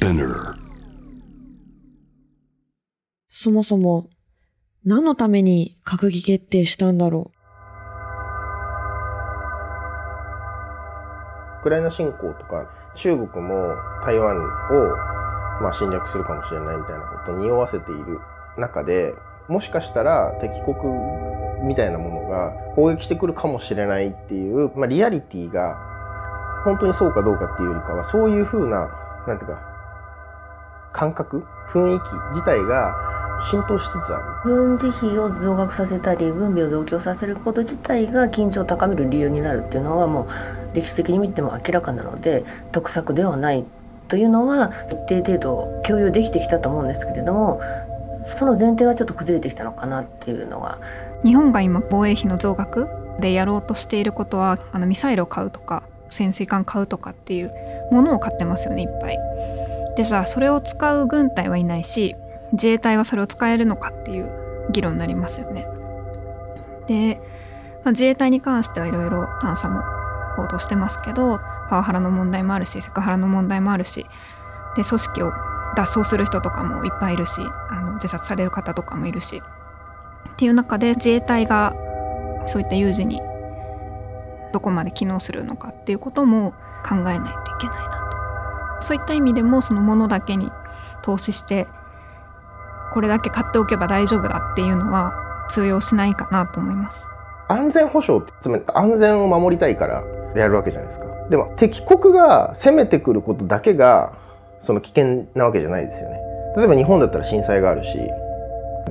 Spinner そもそも、何のために閣議決定したんだろウクライナ侵攻とか中国も台湾をまあ侵略するかもしれないみたいなことを匂わせている中でもしかしたら敵国みたいなものが攻撃してくるかもしれないっていう、まあ、リアリティが本当にそうかどうかっていうよりかはそういうふうななんていうか感覚雰囲気自体が浸透しつつある軍事費を増額させたり軍備を増強させること自体が緊張を高める理由になるっていうのはもう歴史的に見ても明らかなので得策ではないというのは一定程度共有できてきたと思うんですけれどもその前提がちょっと崩れてきたのかなっていうのが日本が今防衛費の増額でやろうとしていることはあのミサイルを買うとか潜水艦買うとかっていうものを買ってますよねいっぱい。でじゃあそれを使う軍隊はいないし自衛隊はそれを使えるのかっていう議論になりますよね。で、まあ、自衛隊に関してはいろいろ探査も報道してますけどパワハラの問題もあるしセクハラの問題もあるしで組織を脱走する人とかもいっぱいいるしあの自殺される方とかもいるしっていう中で自衛隊がそういった有事にどこまで機能するのかっていうことも考えないといけないなそういった意味でもそのものだけに投資してこれだけ買っておけば大丈夫だっていうのは通用しないかなと思います。安全保障ってつまり安全を守りたいからやるわけじゃないですか。でも敵国が攻めてくることだけがその危険なわけじゃないですよね。例えば日本だったら震災があるし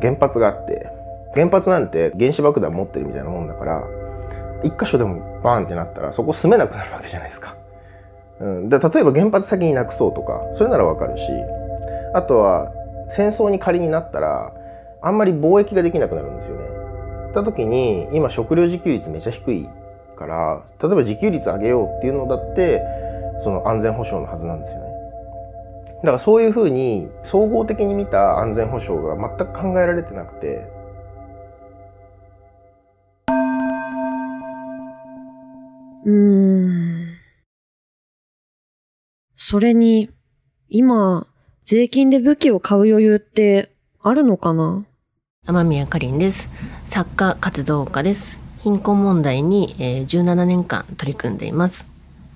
原発があって原発なんて原子爆弾持ってるみたいなもんだから一箇所でもバーンってなったらそこ住めなくなるわけじゃないですか。うん、で例えば原発先になくそうとかそれならわかるしあとは戦争に仮になったらあんまり貿易ができなくなるんですよね。た時に今食料自給率めちゃ低いから例えば自給率上げようっていうのだってその安全保障のはずなんですよね。だからそういうふうに総合的に見た安全保障が全く考えられてなくてう。うそれに、今、税金で武器を買う余裕ってあるのかな？天宮かりんです。作家活動家です。貧困問題に、えー、17年間取り組んでいます。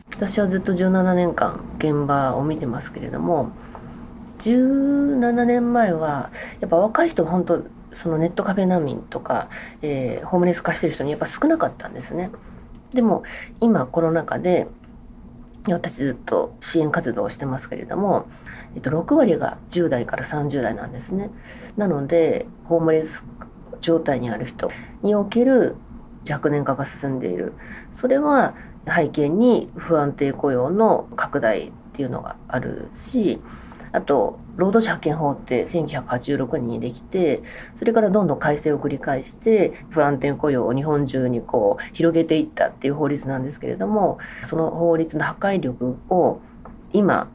私はずっと17年間現場を見てますけれども17年前はやっぱ若い人本当そのネットカフェ難民とか、えー、ホームレス化してる人にやっぱ少なかったんですね。でも今コロナ禍で私ずっと支援活動をしてますけれども、えっと、6割が10代から30代なんですね。なのでホームレス状態にある人における若年化が進んでいるそれは背景に不安定雇用の拡大っていうのがあるしあと労働者派遣法って1986年にできてそれからどんどん改正を繰り返して不安定雇用を日本中にこう広げていったっていう法律なんですけれどもその法律の破壊力を今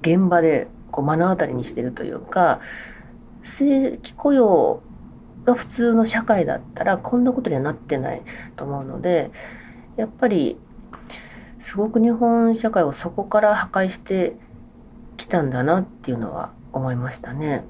現場でこう目の当たりにしてるというか正規雇用が普通の社会だったらこんなことにはなってないと思うのでやっぱりすごく日本社会をそこから破壊してきたんだなっていうのは思いましたね。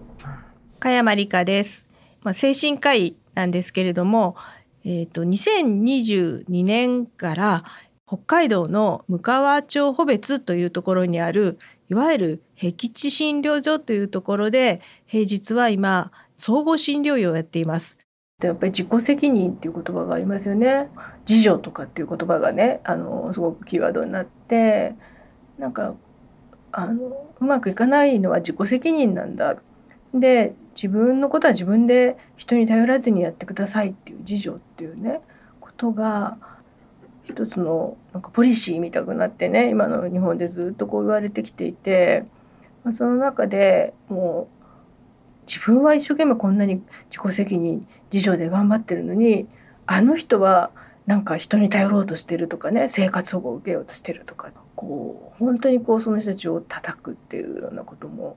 加山理香です。まあ、精神科医なんですけれども、えっ、ー、と2022年から北海道の向川町穂別というところにあるいわゆる僻地診療所というところで平日は今総合診療医をやっています。やっぱり自己責任っていう言葉がありますよね。自助とかっていう言葉がね、あのすごくキーワードになって、なんかあのうまくいかないのは自己責任なんだ。で自分のことは自分で人に頼らずにやってくださいっていう自助っていうねことが一つのなんかポリシーみたくなってね今の日本でずっとこう言われてきていて、ま、その中でもう自分は一生懸命こんなに自己責任自助で頑張ってるのにあの人はなんか人に頼ろうとしてるとかね生活保護を受けようとしてるとかこう本当にこうその人たちを叩くっていうようなことも。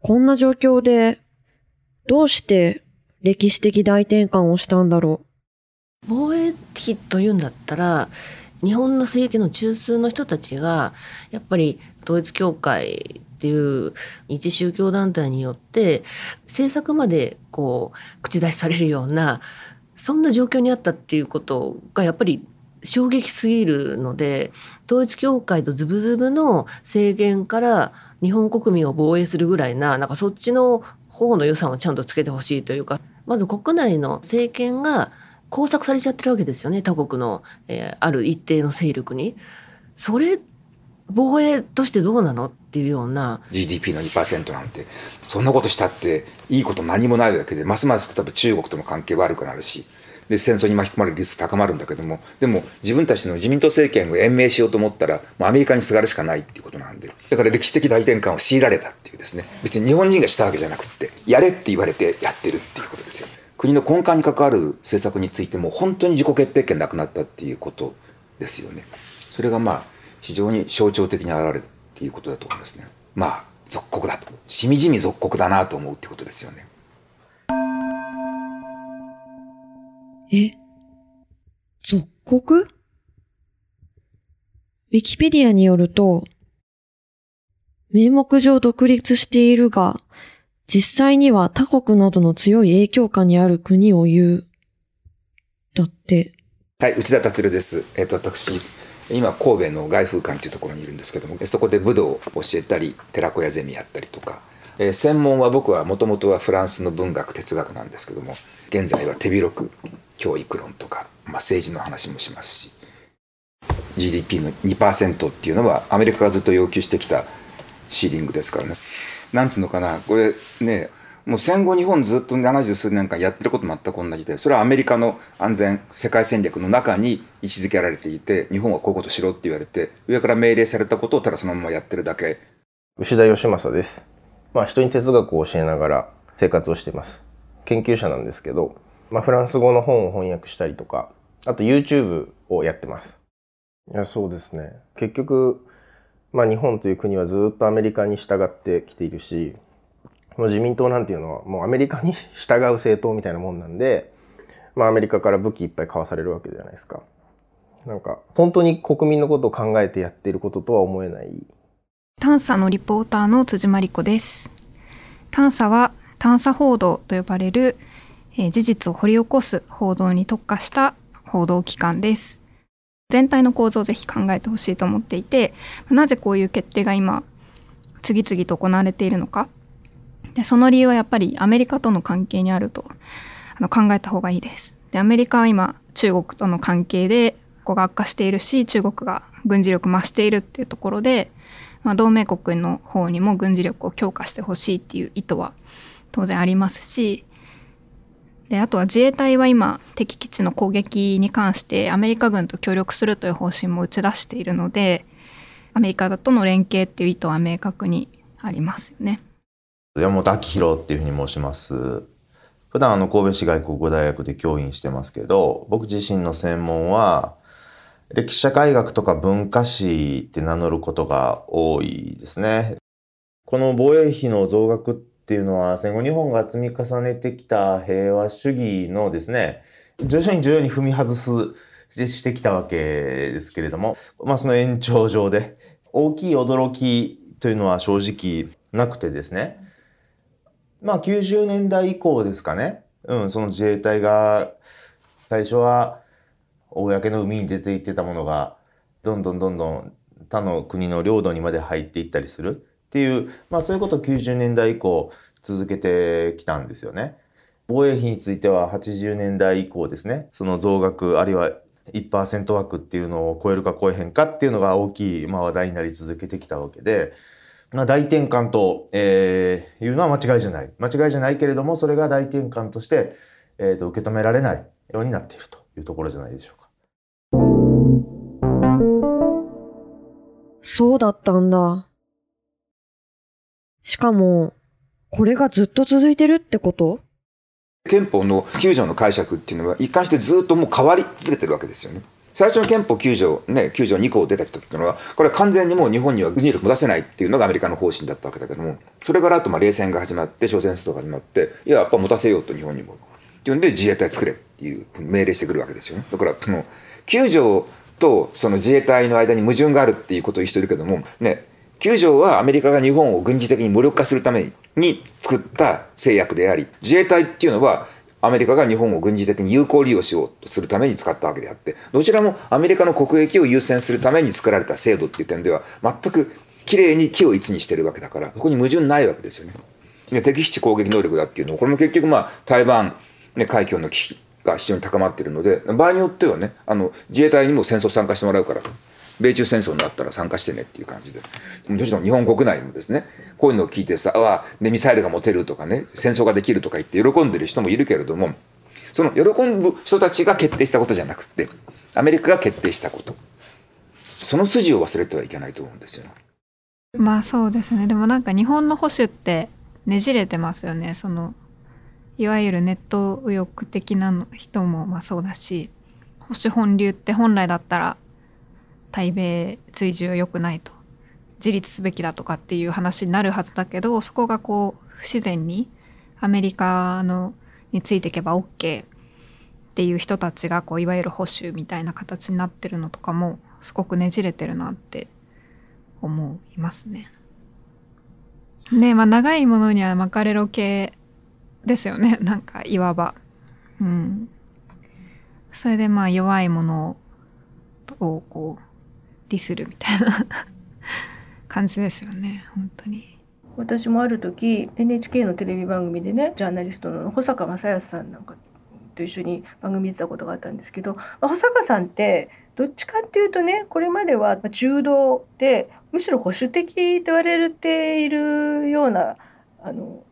こんな状況でどうして歴史的大転換をしたんだろう？防衛費というんだったら日本の政権の中枢の人たちがやっぱり統一教会っていう一宗教団体によって政策までこう口出しされるようなそんな状況にあったっていうことがやっぱり衝撃すぎるので統一教会とズブズブの制限から日本国民を防衛するぐらいななんかそっちの方の予算をちゃんとつけてほしいというかまず国内の政権が工作されちゃってるわけですよね他国の、えー、ある一定の勢力に。それ防衛としてどうなのっていうような GDP の2%なんてそんなことしたっていいこと何もないわけでますます例えば中国との関係悪くなるしで戦争に巻き込まれるリスク高まるんだけどもでも自分たちの自民党政権を延命しようと思ったらもうアメリカにすがるしかないっていうことなんでだから歴史的大転換を強いられたっていうですね。別に日本人がしたわけじゃなくってやれって言われてやってるっていうことですよ。国の根幹に関わる政策についても本当に自己決定権なくなったっていうことですよね。それがまあ非常に象徴的に現れるっていうことだと思いますね。まあ属国だとしみじみ属国だなと思うってことですよね。え属国？ウィキペディアによると、名目上独立しているが、実際には他国などの強い影響下にある国を言う。だって。はい、内田達郎です。えっ、ー、と、私、今、神戸の外風館というところにいるんですけども、そこで武道を教えたり、寺子屋ゼミやったりとか、えー、専門は僕はもともとはフランスの文学哲学なんですけども現在は手広く教育論とか、まあ、政治の話もしますし GDP の2%っていうのはアメリカがずっと要求してきたシーリングですからね。なんつうのかなこれねもう戦後日本ずっと70数年間やってること全く同じでそれはアメリカの安全世界戦略の中に位置づけられていて日本はこういうことしろって言われて上から命令されたことをただそのままやってるだけ。牛田義正です。まあ、人に哲学を教えながら生活をしています。研究者なんですけど、まあ、フランス語の本を翻訳したりとか、あと YouTube をやってます。いや、そうですね。結局、まあ、日本という国はずっとアメリカに従ってきているし、もう自民党なんていうのはもうアメリカに従う政党みたいなもんなんで、まあ、アメリカから武器いっぱい買わされるわけじゃないですか。なんか、本当に国民のことを考えてやっていることとは思えない探査のリポーターの辻真理子です。探査は探査報道と呼ばれる、事実を掘り起こす報道に特化した報道機関です。全体の構造をぜひ考えてほしいと思っていて、なぜこういう決定が今次々と行われているのか。でその理由はやっぱりアメリカとの関係にあるとあの考えた方がいいです。でアメリカは今中国との関係でここが悪化しているし中国が軍事力増しているっていうところでまあ、同盟国の方にも軍事力を強化してほしいっていう意図は当然ありますしであとは自衛隊は今敵基地の攻撃に関してアメリカ軍と協力するという方針も打ち出しているのでアメリカとの連携っていう意図は明確にありますよね。山本明宏っていうふうに申します。普段あの神戸市外国語大学で教員してますけど僕自身の専門は歴史社会学とか文化史って名乗ることが多いですね。この防衛費の増額っていうのは戦後日本が積み重ねてきた平和主義のですね、徐々に徐々に踏み外すしてきたわけですけれども、まあその延長上で大きい驚きというのは正直なくてですね、まあ90年代以降ですかね、うん、その自衛隊が最初は公の海に出ていってたものがどんどんどんどん他の国の領土にまで入っていったりする。っていう、まあそういうことを90年代以降続けてきたんですよね。防衛費については80年代以降ですね、その増額あるいは1%枠っていうのを超えるか超えへんかっていうのが大きい、まあ、話題になり続けてきたわけで、まあ、大転換と、えー、いうのは間違いじゃない。間違いじゃないけれども、それが大転換として、えーと受け止められないようになっているというところじゃないでしょうか。そうだったんだ。しかも、これがずっと続いてるってこと？憲法の9条の解釈っていうのは一貫してずっともう変わり続けてるわけですよね。最初の憲法9条、ね、9条2項出た時っていうのは、これは完全にもう日本には軍事力持たせないっていうのがアメリカの方針だったわけだけども、それからあとまあ冷戦が始まって、朝鮮戦争が始まって、いや、やっぱ持たせようと日本にも。っていうんで自衛隊作れっていう命令してくるわけですよね。だから、その9条とその自衛隊の間に矛盾があるっていうことを言う人いるけどもね9条はアメリカが日本を軍事的に無力化するために作った制約であり自衛隊っていうのはアメリカが日本を軍事的に有効利用しようとするために使ったわけであってどちらもアメリカの国益を優先するために作られた制度っていう点では全くきれいに木を一にしてるわけだからそこに矛盾ないわけですよね。ね敵基地攻撃能力だっていうのはこれも結局まあ台湾、ね、海峡の危機が非常に高まっているので場合によってはねあの自衛隊にも戦争参加してもらうからと米中戦争になったら参加してねっていう感じで。もちろん日本国内もですねこういうのを聞いてさ「あね、ミサイルが持てる」とかね戦争ができるとか言って喜んでる人もいるけれどもその喜ぶ人たちが決定したことじゃなくてアメリカが決定したこと。その筋を忘れてはいけないと思うんですよ。まあそうですね。でもなんか日本の保守ってねじれてますよね。そのいわゆるネット右翼的な人もまあそうだし保守本流って本来だったら対米追従は良くないと自立すべきだとかっていう話になるはずだけどそこがこう不自然にアメリカのについていけば OK っていう人たちがこういわゆる保守みたいな形になってるのとかもすごくねじれてるなって思いますね。ねまあ長いものには巻かれろ系ですよね なんかいわば。うん。それでまあ弱いものをこうディスるみたいな 感じですよね本当に。私もある時 NHK のテレビ番組でねジャーナリストの保坂正康さんなんかと一緒に番組見てたことがあったんですけど、まあ、保坂さんってどっちかっていうとねこれまでは中道でむしろ保守的と言われているようなあの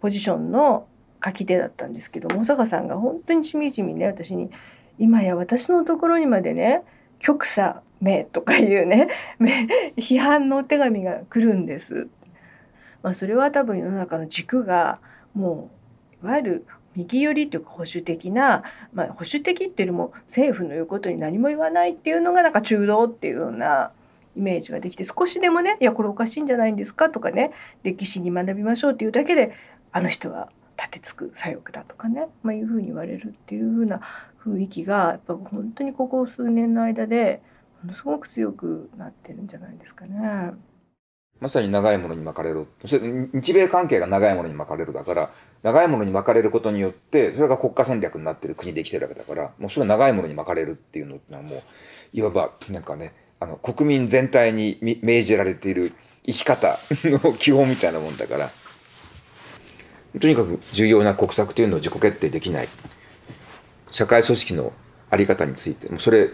ポジションの書き手だったんですけど保坂さんが本当にしみじみね私に今や私のところにまでね極左目とかいうね 批判のお手紙が来るんです。まあ、それは多分世の中の軸がもういわゆる右寄りというか保守的な、まあ、保守的っていうよりも政府の言うことに何も言わないっていうのがなんか中道っていうようなイメージができて少しでもね「いやこれおかしいんじゃないんですか」とかね歴史に学びましょうっていうだけであの人は立てつく左翼だとかね、まあ、いうふうに言われるっていうふうな雰囲気がやっぱ本当にここ数年の間でものすごく強くなってるんじゃないですかね。まさに長いものに巻かれる。日米関係が長いものに巻かれるだから、長いものに巻かれることによって、それが国家戦略になってる国で生きてるわけだから、もうそれが長いものに巻かれるっていうのはもう、いわば、なんかね、あの、国民全体に命じられている生き方の基本みたいなもんだから、とにかく重要な国策というのを自己決定できない。社会組織のあり方について、もうそれ、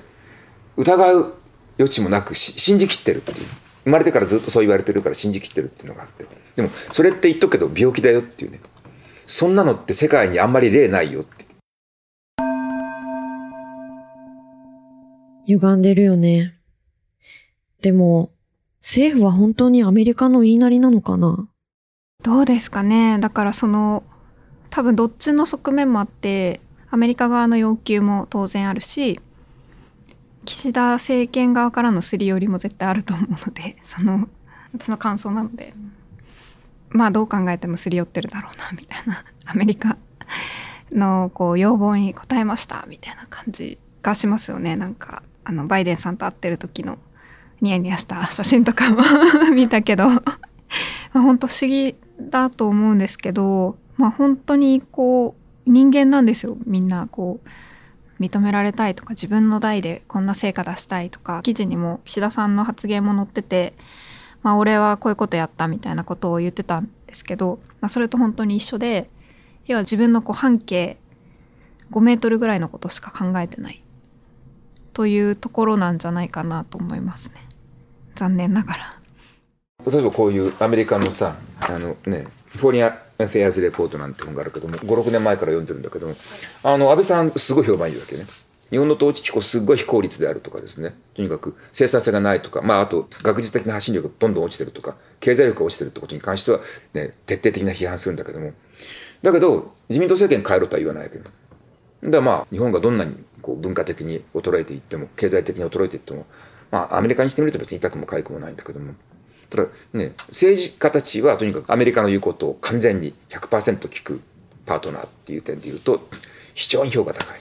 疑う余地もなく信じきってるっていう。生まれてからずっとそう言われてるから信じきってるっていうのがあって。でもそれって言っとくけど病気だよっていうね。そんなのって世界にあんまり例ないよって。歪んでるよね。でも政府は本当にアメリカの言いなりなのかな？どうですかね。だからその多分どっちの側面もあってアメリカ側の要求も当然あるし岸田政権側からのすり寄りも絶対あると思うので その私の感想なのでまあどう考えてもすり寄ってるだろうなみたいな。アメリカのこう要望に応えましたみたいな感じがしますよね。なんかあのバイデンさんと会ってる時のニヤニヤした写真とかも 見たけど。まあ本当不思議だと思うんですけどまあ本当にこう人間なんですよみんな。こう認められたいとか自分の代でこんな成果出したいとか記事にも岸田さんの発言も載ってて、まあ、俺はこういうことやったみたいなことを言ってたんですけど、まあ、それと本当に一緒で要は自分のこう半径5メートルぐらいのことしか考えてないというところなんじゃないかなと思いますね残念ながら。例えばこういうアメリカのさあのねフォリア・ フェアズ・レポートなんて本があるけども56年前から読んでるんだけどもあの安倍さんすごい評判いいわけね。日本の統治機構すごい非効率であるとかですね。とにかく生産性がないとかまああと学術的な発信力がどんどん落ちてるとか経済力が落ちてるってことに関してはね徹底的な批判するんだけども。だけど自民党政権変えろとは言わないわけだからまあ日本がどんなにこう文化的に衰えていっても経済的に衰えていってもまあアメリカにしてみると別に痛くも痒くもないんだけども。ただね、政治家たちはとにかくアメリカの言うことを完全に100%聞くパートナーっていう点で言うと非常に評価高い。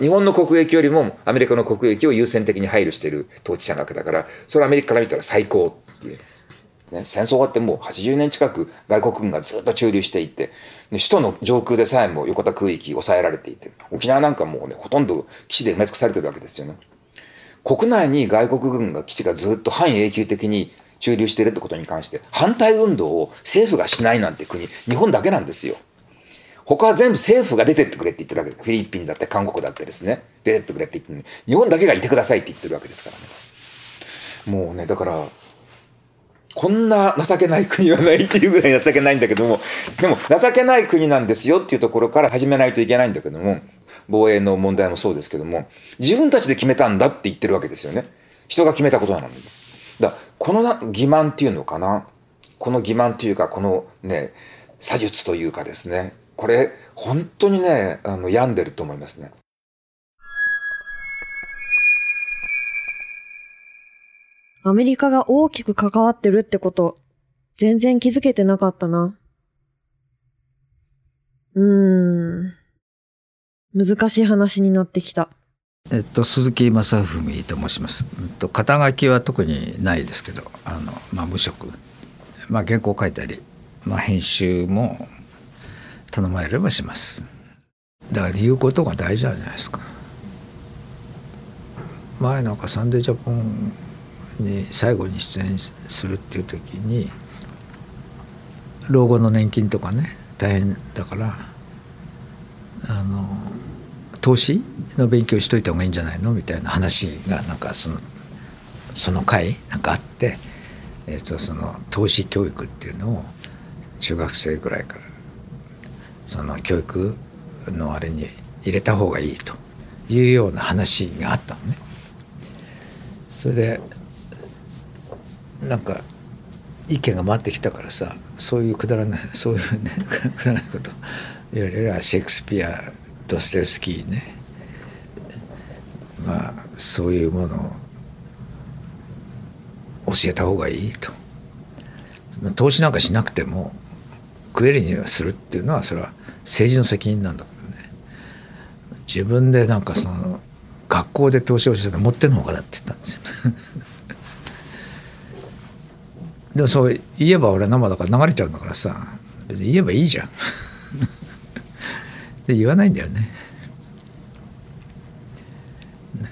日本の国益よりもアメリカの国益を優先的に配慮している統治者なわけだからそれはアメリカから見たら最高っていう。ね、戦争終わってもう80年近く外国軍がずっと駐留していて、首都の上空でさえも横田空域抑えられていて、沖縄なんかもうね、ほとんど基地で埋め尽くされてるわけですよね。国内に外国軍が基地がずっと半永久的に駐留してるってことに関して、反対運動を政府がしないなんて国、日本だけなんですよ。他は全部政府が出てってくれって言ってるわけです。フィリピンだって韓国だってですね、出てってくれって言ってる日本だけがいてくださいって言ってるわけですからね。もうね、だから、こんな情けない国はないっていうぐらい情けないんだけども、でも情けない国なんですよっていうところから始めないといけないんだけども、防衛の問題もそうですけども、自分たちで決めたんだって言ってるわけですよね。人が決めたことなのに。だこのな欺瞞っていうのかな？この欺瞞っていうか、このね、詐術というかですね。これ、本当にね、あの、病んでると思いますね。アメリカが大きく関わってるってこと、全然気づけてなかったな。うーん。難しい話になってきた。えっと、鈴木正文と申します。えっと、肩書きは特にないですけど、あの、まあ、無職。まあ、原稿書いたり、まあ、編集も頼まれればします。だから言うことが大事じゃないですか。前なんかサンデージャポンに最後に出演するっていう時に老後の年金とかね大変だからあの投資の勉強しといた方がいいんじゃないのみたいな話がなんかそのその回なんかあって、えー、とその投資教育っていうのを中学生ぐらいからその教育のあれに入れた方がいいというような話があったのね。それでなんか意見が回ってきたからさそういうくだらないそういうね くだらないこと言われるシェイクスピアドステフスキーね。まあそういうものを教えた方がいいと。投資なんかしなくても食えるにはするっていうのはそれは政治の責任なんだけどね。自分でなんかその学校で投資をしてた持ってんのほかだって言ったんですよ。でもそう言えば俺生だから流れちゃうんだからさ。別に言えばいいじゃん。で言わないんだよね。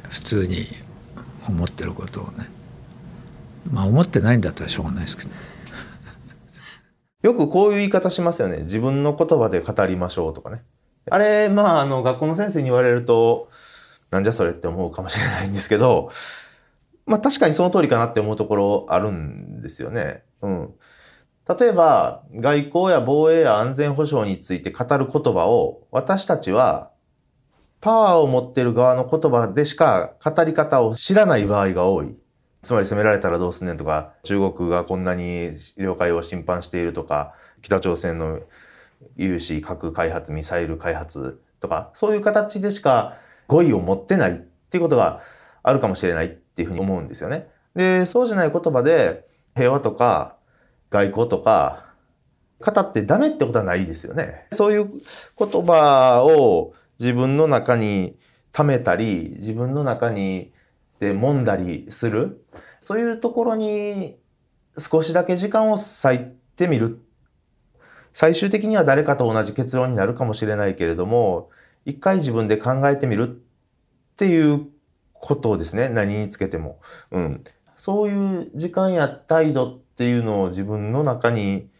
普通に思ってることをね。まあ思ってないんだったらしょうがないですけど。よくこういう言い方しますよね。自分の言葉で語りましょうとかね。あれまああの学校の先生に言われるとなんじゃそれって思うかもしれないんですけどまあ確かにその通りかなって思うところあるんですよね。うん。例えば、外交や防衛や安全保障について語る言葉を私たちはパワーを持っている側の言葉でしか語り方を知らない場合が多い。つまり攻められたらどうすんねんとか、中国がこんなに領海を侵犯しているとか、北朝鮮の有志核開発、ミサイル開発とか、そういう形でしか語彙を持ってないっていうことがあるかもしれないっていうふうに思うんですよね。で、そうじゃない言葉で平和とか外交とか語ってダメってことはないですよね。そういう言葉を自分の中に溜めたり、自分の中にで揉んだりする。そういうところに少しだけ時間を割いてみる。最終的には誰かと同じ結論になるかもしれないけれども、一回自分で考えてみるっていうことをですね、何につけても。うん。そういう時間や態度っていうのを自分の中に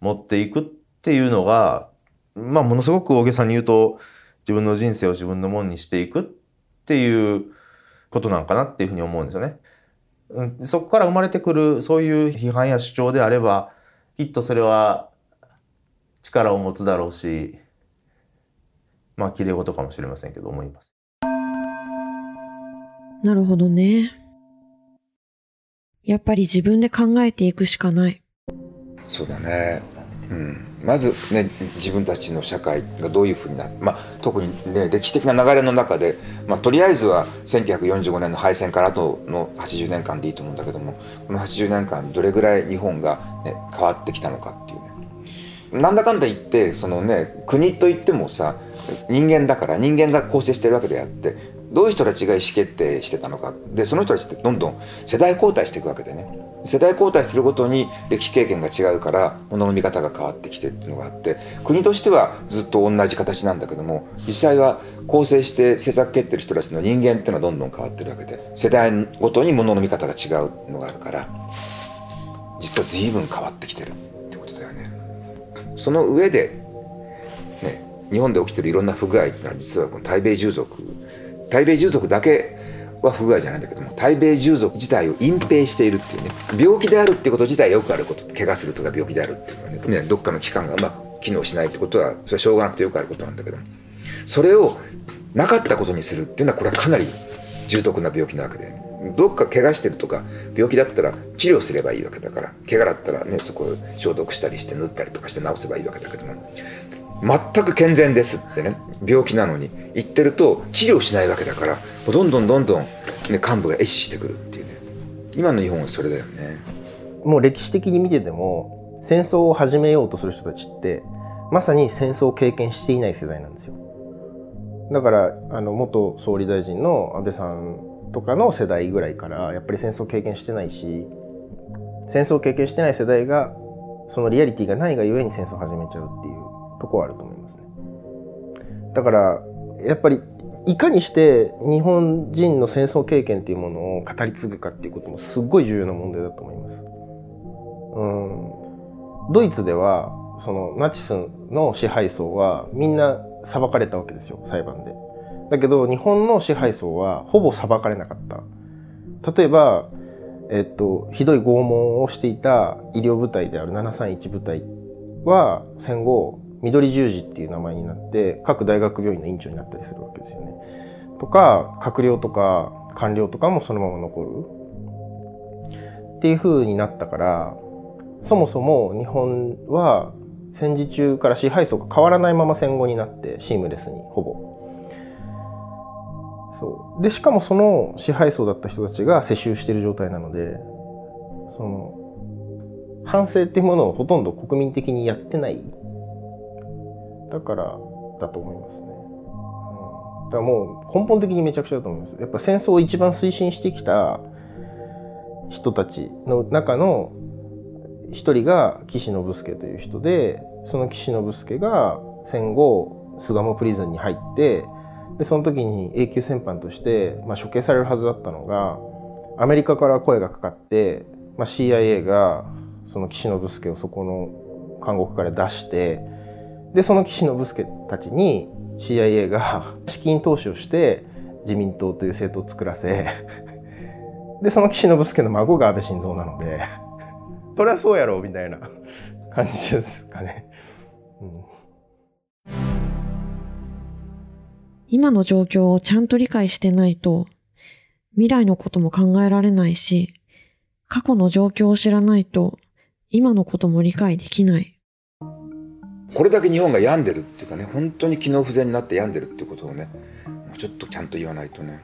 持っていくっていうのが、まあ、ものすごく大げさに言うと、自分の人生を自分のものにしていくっていうことなんかなっていうふうに思うんですよね。うん、そこから生まれてくるそういう批判や主張であれば、きっとそれは力を持つだろうし、まあ、綺麗事かもしれませんけど、思います。なるほどね。やっぱり自分で考えていくしかない。そうだね。うん、まずね自分たちの社会がどういうふうになる、まあ、特にね歴史的な流れの中で、まあ、とりあえずは1945年の敗戦から後の80年間でいいと思うんだけどもこの80年間どれぐらい日本が、ね、変わってきたのかっていうねなんだかんだ言ってそのね国といってもさ人間だから人間が構成してるわけであってどういう人たちが意思決定してたのか。でその人たちってどんどん世代交代していくわけでね。世代交代するごとに歴史経験が違うから物の見方が変わってきてっていうのがあって国としてはずっと同じ形なんだけども実際は構成して政策決定る人たちの人間っていうのはどんどん変わってるわけで世代ごとに物の見方が違うのがあるから実は随分変わってきてる。ってことだよね。その上で、ね、日本で起きてるいろんな不具合ってのは実はこの対米従属対米従属だけは不具合じゃないんだけども対米従属自体を隠蔽しているっていうね病気であるってこと自体よくあること。怪我するとか病気であるっていうのはねねどっかの器官がうまく機能しないってことはそれはしょうがなくてよくあることなんだけども。それをなかったことにするっていうのはこれはかなり重篤な病気なわけで、どっか怪我してるとか病気だったら治療すればいいわけだから。怪我だったらねそこを消毒したりして縫ったりとかして治せばいいわけだけども。全く健全ですってね。病気なのに。言ってると治療しないわけだから。どんどんどんどん、ね、幹部が壊死してくるっていうね。今の日本はそれだよね。もう歴史的に見てても戦争を始めようとする人たちってまさに戦争を経験していない世代なんですよ。だからあの元総理大臣の安倍さんとかの世代ぐらいからやっぱり戦争を経験してないし戦争を経験してない世代がそのリアリティがないがゆえに戦争を始めちゃうっていう。とこあると思いますね。だからやっぱりいかにして日本人の戦争経験っていうものを語り継ぐかっていうこともすっごい重要な問題だと思います。うん、ドイツではそのナチスの支配層はみんな裁かれたわけですよ裁判で。だけど日本の支配層はほぼ裁かれなかった。例えば、えっと、ひどい拷問をしていた医療部隊である731部隊は戦後緑十字っていう名前になって各大学病院の院長になったりするわけですよね。とか閣僚とか官僚とかもそのまま残るっていう風になったからそもそも日本は戦時中から支配層が変わらないまま戦後になってシームレスにほぼ。そうでしかもその支配層だった人たちが世襲してる状態なのでその反省っていうものをほとんど国民的にやってないだからだと思いますね。うん、だからもう根本的にめちゃくちゃだと思います。やっぱ戦争を一番推進してきた人たちの中の一人が岸信介という人でその岸信介が戦後巣鴨プリズンに入ってでその時に永久戦犯として、まあ、処刑されるはずだったのがアメリカから声がかかって、まあ、CIA がその岸信介をそこの監獄から出してでその岸信介たちに CIA が 資金投資をして自民党という政党を作らせ でその岸信介の孫が安倍晋三なので そりゃそうやろみたいな感じですかね。うん今の状況をちゃんと理解してないと、未来のことも考えられないし、過去の状況を知らないと、今のことも理解できない。これだけ日本が病んでるっていうかね本当に機能不全になって病んでるっていうことをねもうちょっとちゃんと言わないとね。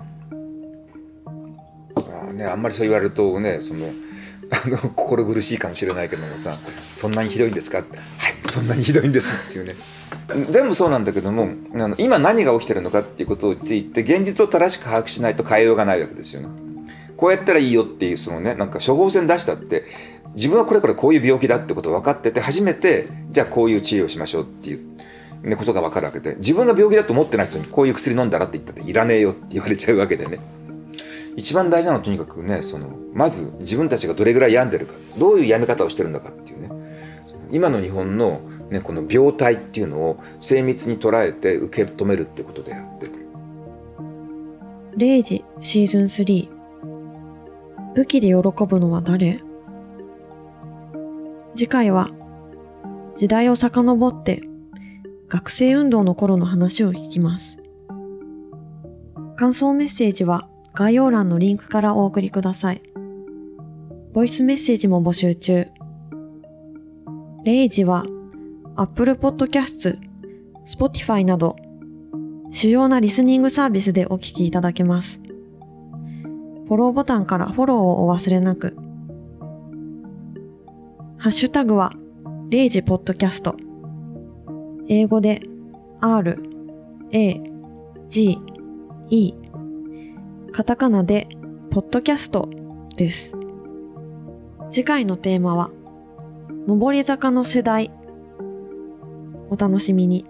あねあんまりそう言われるとねその あの心苦しいかもしれないけどもさそんなにひどいんですか？はいそんなにひどいんですっていうね。全部そうなんだけどもあの今何が起きてるのかっていうことについて現実を正しく把握しないと変えようがないわけですよね。こうやったらいいよっていうそのねなんか処方箋出したって自分はこれこれこういう病気だってことを分かってて初めてじゃあこういう治療しましょうっていう、ね、ことが分かるわけで自分が病気だと思ってない人にこういう薬飲んだらって言ったっていらねえよって言われちゃうわけでね。一番大事なのはとにかくねそのまず自分たちがどれぐらい病んでるかどういう病み方をしてるのかっていうね。今の日本の、ね、この病態っていうのを精密に捉えて受け止めるってことであって。0時シーズン3武器で喜ぶのは誰？次回は時代を遡って学生運動の頃の話を聞きます。感想メッセージは概要欄のリンクからお送りください。ボイスメッセージも募集中。0時は Apple Podcast、Spotify など主要なリスニングサービスでお聞きいただけます。フォローボタンからフォローをお忘れなく。ハッシュタグは、0時ポッドキャスト。英語で R、A, G, E カタカナでポッドキャストです。次回のテーマは上り坂の世代お楽しみに。